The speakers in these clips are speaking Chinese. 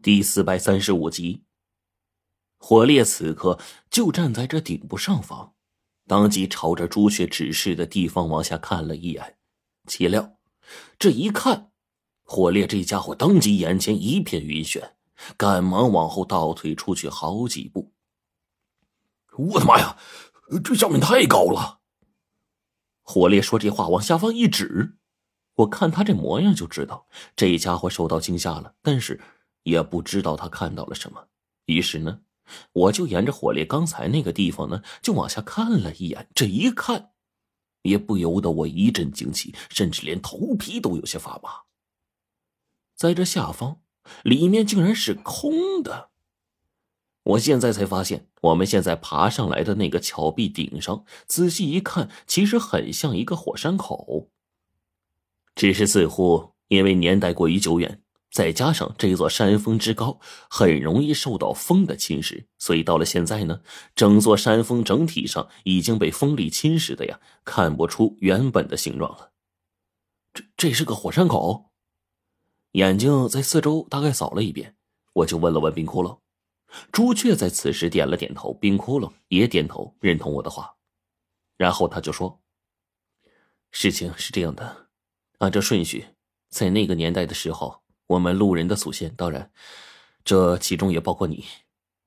第四百三十五集，火烈此刻就站在这顶部上方，当即朝着朱雀指示的地方往下看了一眼。岂料，这一看，火烈这家伙当即眼前一片晕眩，赶忙往后倒退出去好几步。我的妈呀，这下面太高了！火烈说这话往下方一指，我看他这模样就知道这家伙受到惊吓了，但是。也不知道他看到了什么，于是呢，我就沿着火烈刚才那个地方呢，就往下看了一眼。这一看，也不由得我一阵惊奇，甚至连头皮都有些发麻。在这下方，里面竟然是空的。我现在才发现，我们现在爬上来的那个峭壁顶上，仔细一看，其实很像一个火山口，只是似乎因为年代过于久远。再加上这座山峰之高，很容易受到风的侵蚀，所以到了现在呢，整座山峰整体上已经被风力侵蚀的呀，看不出原本的形状了。这这是个火山口，眼睛在四周大概扫了一遍，我就问了问冰窟窿。朱雀在此时点了点头，冰窟窿也点头认同我的话，然后他就说：“事情是这样的，按照顺序，在那个年代的时候。”我们路人的祖先，当然，这其中也包括你。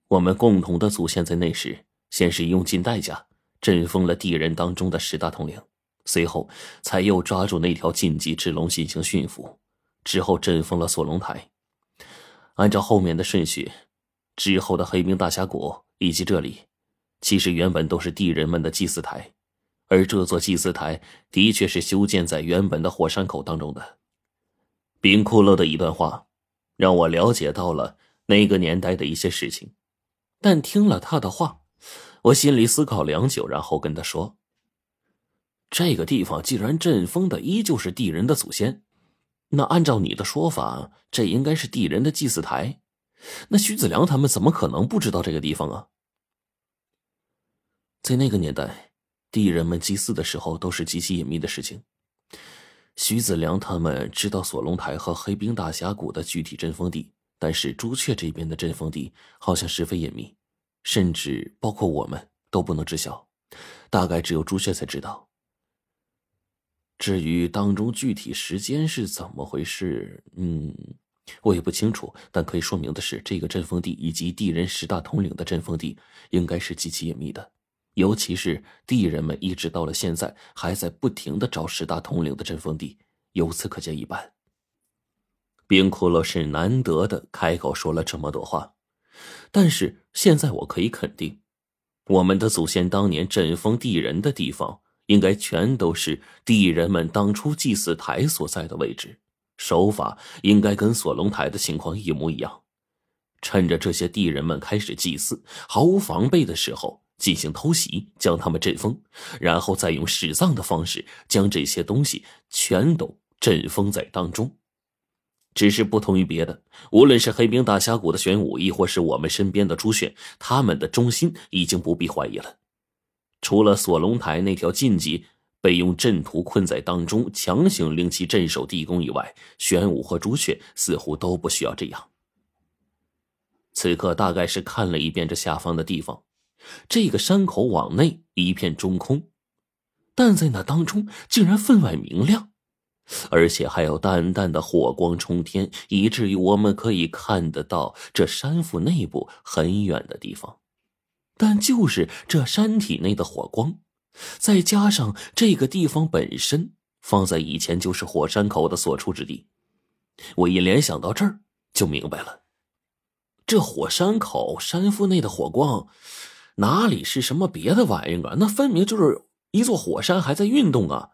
我们共同的祖先在那时，先是用尽代价镇封了地人当中的十大统领，随后才又抓住那条禁忌之龙进行驯服，之后镇封了锁龙台。按照后面的顺序，之后的黑冰大峡谷以及这里，其实原本都是地人们的祭祀台，而这座祭祀台的确是修建在原本的火山口当中的。冰骷髅的一段话，让我了解到了那个年代的一些事情。但听了他的话，我心里思考良久，然后跟他说：“这个地方既然阵风的依旧是地人的祖先，那按照你的说法，这应该是地人的祭祀台。那徐子良他们怎么可能不知道这个地方啊？在那个年代，地人们祭祀的时候都是极其隐秘的事情。”徐子良他们知道锁龙台和黑冰大峡谷的具体阵风地，但是朱雀这边的阵风地好像十分隐秘，甚至包括我们都不能知晓，大概只有朱雀才知道。至于当中具体时间是怎么回事，嗯，我也不清楚。但可以说明的是，这个阵风地以及地人十大统领的阵风地，应该是极其隐秘的。尤其是地人们一直到了现在还在不停的找十大统领的阵风地，由此可见一斑。冰骷髅是难得的开口说了这么多话，但是现在我可以肯定，我们的祖先当年阵风地人的地方，应该全都是地人们当初祭祀台所在的位置，手法应该跟锁龙台的情况一模一样。趁着这些地人们开始祭祀，毫无防备的时候。进行偷袭，将他们阵封，然后再用使葬的方式将这些东西全都阵封在当中。只是不同于别的，无论是黑冰大峡谷的玄武，亦或是我们身边的朱雀，他们的忠心已经不必怀疑了。除了锁龙台那条禁忌被用阵图困在当中，强行令其镇守地宫以外，玄武和朱雀似乎都不需要这样。此刻大概是看了一遍这下方的地方。这个山口往内一片中空，但在那当中竟然分外明亮，而且还有淡淡的火光冲天，以至于我们可以看得到这山腹内部很远的地方。但就是这山体内的火光，再加上这个地方本身放在以前就是火山口的所处之地，我一联想到这儿就明白了，这火山口山腹内的火光。哪里是什么别的玩意儿啊？那分明就是一座火山还在运动啊！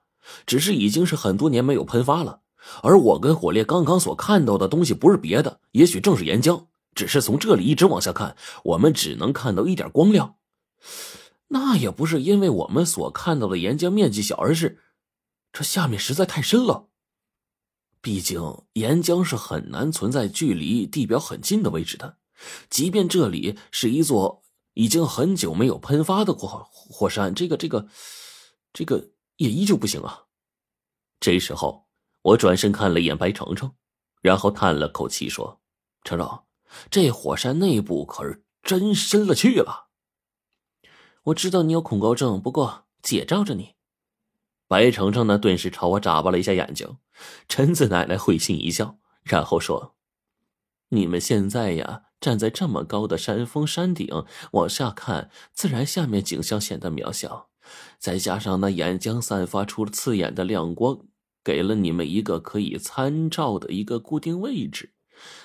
只是已经是很多年没有喷发了。而我跟火烈刚刚所看到的东西不是别的，也许正是岩浆。只是从这里一直往下看，我们只能看到一点光亮。那也不是因为我们所看到的岩浆面积小，而是这下面实在太深了。毕竟岩浆是很难存在距离地表很近的位置的，即便这里是一座。已经很久没有喷发的火火山，这个这个，这个也依旧不行啊。这时候，我转身看了一眼白程程，然后叹了口气说：“程程，这火山内部可是真深了去了。我知道你有恐高症，不过姐罩着你。白程程呢，顿时朝我眨巴了一下眼睛。陈子奶奶会心一笑，然后说：“你们现在呀，站在这么高的山峰山顶往下看，自然下面景象显得渺小。再加上那岩浆散发出刺眼的亮光，给了你们一个可以参照的一个固定位置。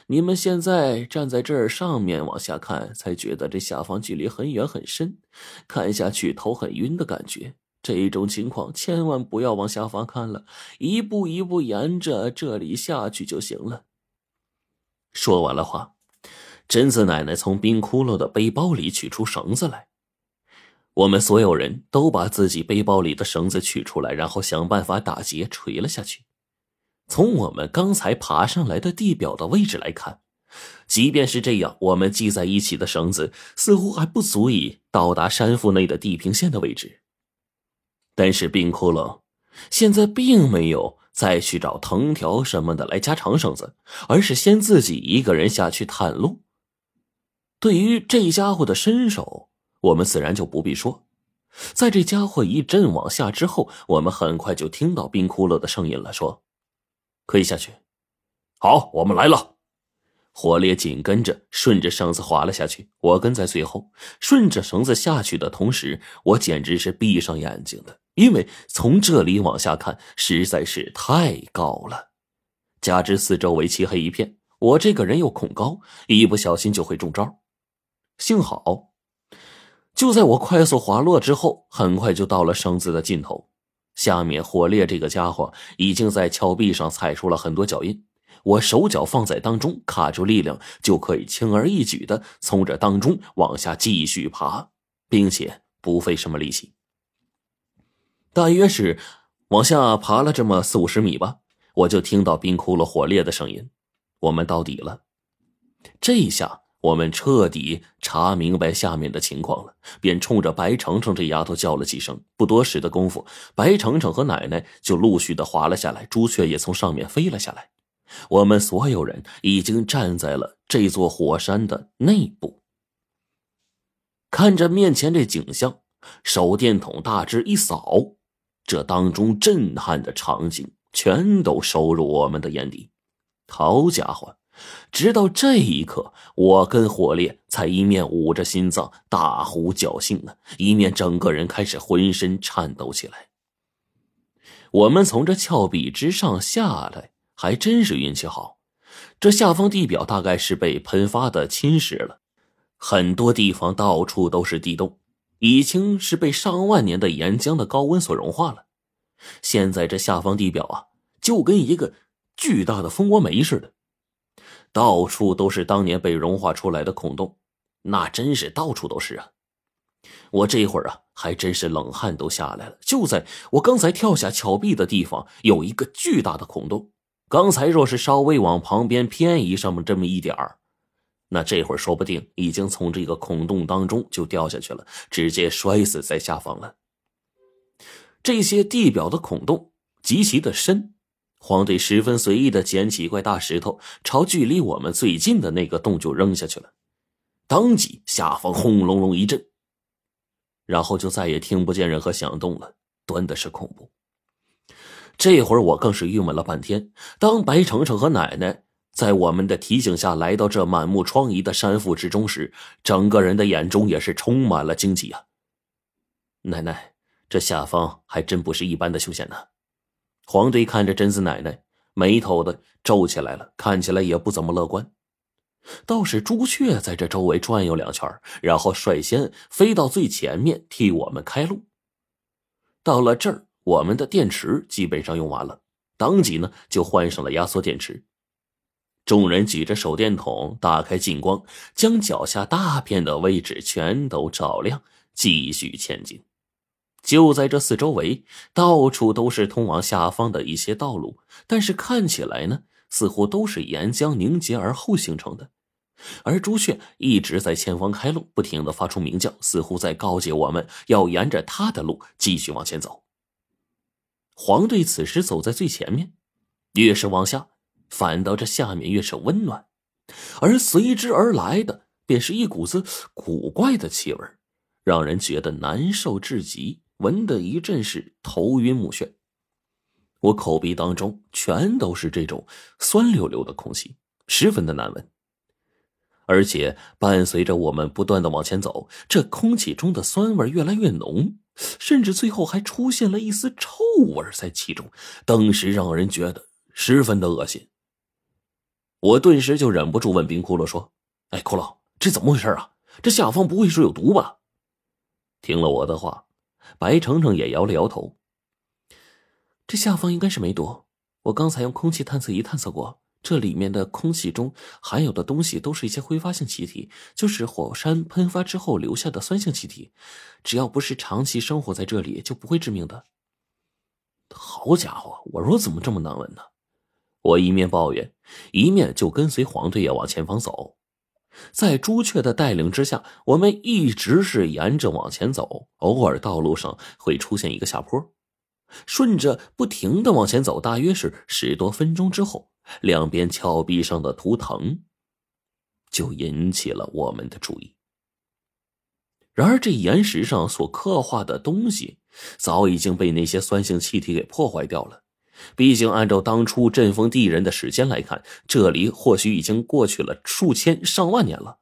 你们现在站在这儿上面往下看，才觉得这下方距离很远很深，看下去头很晕的感觉。”这种情况千万不要往下方看了，一步一步沿着这里下去就行了。说完了话，贞子奶奶从冰窟窿的背包里取出绳子来，我们所有人都把自己背包里的绳子取出来，然后想办法打结垂了下去。从我们刚才爬上来的地表的位置来看，即便是这样，我们系在一起的绳子似乎还不足以到达山腹内的地平线的位置。但是冰窟窿现在并没有再去找藤条什么的来加长绳子，而是先自己一个人下去探路。对于这家伙的身手，我们自然就不必说。在这家伙一阵往下之后，我们很快就听到冰窟窿的声音了，说：“可以下去。”好，我们来了。火烈紧跟着顺着绳子滑了下去，我跟在最后。顺着绳子下去的同时，我简直是闭上眼睛的，因为从这里往下看实在是太高了，加之四周围漆黑一片，我这个人又恐高，一不小心就会中招。幸好，就在我快速滑落之后，很快就到了绳子的尽头，下面火烈这个家伙已经在峭壁上踩出了很多脚印。我手脚放在当中，卡住力量，就可以轻而易举的从这当中往下继续爬，并且不费什么力气。大约是往下爬了这么四五十米吧，我就听到冰窟窿火烈的声音。我们到底了，这一下我们彻底查明白下面的情况了，便冲着白程程这丫头叫了几声。不多时的功夫，白程程和奶奶就陆续的滑了下来，朱雀也从上面飞了下来。我们所有人已经站在了这座火山的内部，看着面前这景象，手电筒大致一扫，这当中震撼的场景全都收入我们的眼底。好家伙，直到这一刻，我跟火烈才一面捂着心脏大呼侥幸呢，一面整个人开始浑身颤抖起来。我们从这峭壁之上下来。还真是运气好，这下方地表大概是被喷发的侵蚀了，很多地方到处都是地洞，已经是被上万年的岩浆的高温所融化了。现在这下方地表啊，就跟一个巨大的蜂窝煤似的，到处都是当年被融化出来的孔洞，那真是到处都是啊！我这会儿啊，还真是冷汗都下来了。就在我刚才跳下峭壁的地方，有一个巨大的孔洞。刚才若是稍微往旁边偏移上么这么一点儿，那这会儿说不定已经从这个孔洞当中就掉下去了，直接摔死在下方了。这些地表的孔洞极其的深，黄队十分随意的捡起一块大石头，朝距离我们最近的那个洞就扔下去了，当即下方轰隆隆一阵，然后就再也听不见任何响动了，端的是恐怖。这会儿我更是郁闷了半天。当白程程和奶奶在我们的提醒下来到这满目疮痍的山腹之中时，整个人的眼中也是充满了惊奇啊！奶奶，这下方还真不是一般的凶险呢。黄队看着贞子奶奶，眉头的皱起来了，看起来也不怎么乐观。倒是朱雀在这周围转悠两圈，然后率先飞到最前面替我们开路。到了这儿。我们的电池基本上用完了，当即呢就换上了压缩电池。众人举着手电筒，打开近光，将脚下大片的位置全都照亮，继续前进。就在这四周围，到处都是通往下方的一些道路，但是看起来呢，似乎都是岩浆凝结而后形成的。而朱雀一直在前方开路，不停的发出鸣叫，似乎在告诫我们要沿着他的路继续往前走。黄队此时走在最前面，越是往下，反倒这下面越是温暖。而随之而来的便是一股子古怪的气味，让人觉得难受至极，闻得一阵是头晕目眩。我口鼻当中全都是这种酸溜溜的空气，十分的难闻。而且伴随着我们不断的往前走，这空气中的酸味越来越浓，甚至最后还出现了一丝臭味在其中，当时让人觉得十分的恶心。我顿时就忍不住问冰窟窿说：“哎，骷髅，这怎么回事啊？这下方不会是有毒吧？”听了我的话，白程程也摇了摇头。这下方应该是没毒，我刚才用空气探测仪探测过。这里面的空气中含有的东西都是一些挥发性气体，就是火山喷发之后留下的酸性气体。只要不是长期生活在这里，就不会致命的。好家伙，我说怎么这么难闻呢？我一面抱怨，一面就跟随黄队爷往前方走。在朱雀的带领之下，我们一直是沿着往前走，偶尔道路上会出现一个下坡，顺着不停的往前走，大约是十多分钟之后。两边峭壁上的图腾，就引起了我们的注意。然而，这岩石上所刻画的东西，早已经被那些酸性气体给破坏掉了。毕竟，按照当初阵风地人的时间来看，这里或许已经过去了数千上万年了。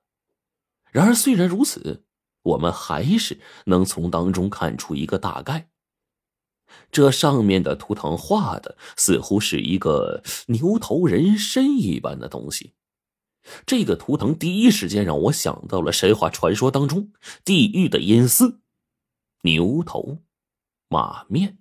然而，虽然如此，我们还是能从当中看出一个大概。这上面的图腾画的似乎是一个牛头人身一般的东西，这个图腾第一时间让我想到了神话传说当中地狱的阴司——牛头马面。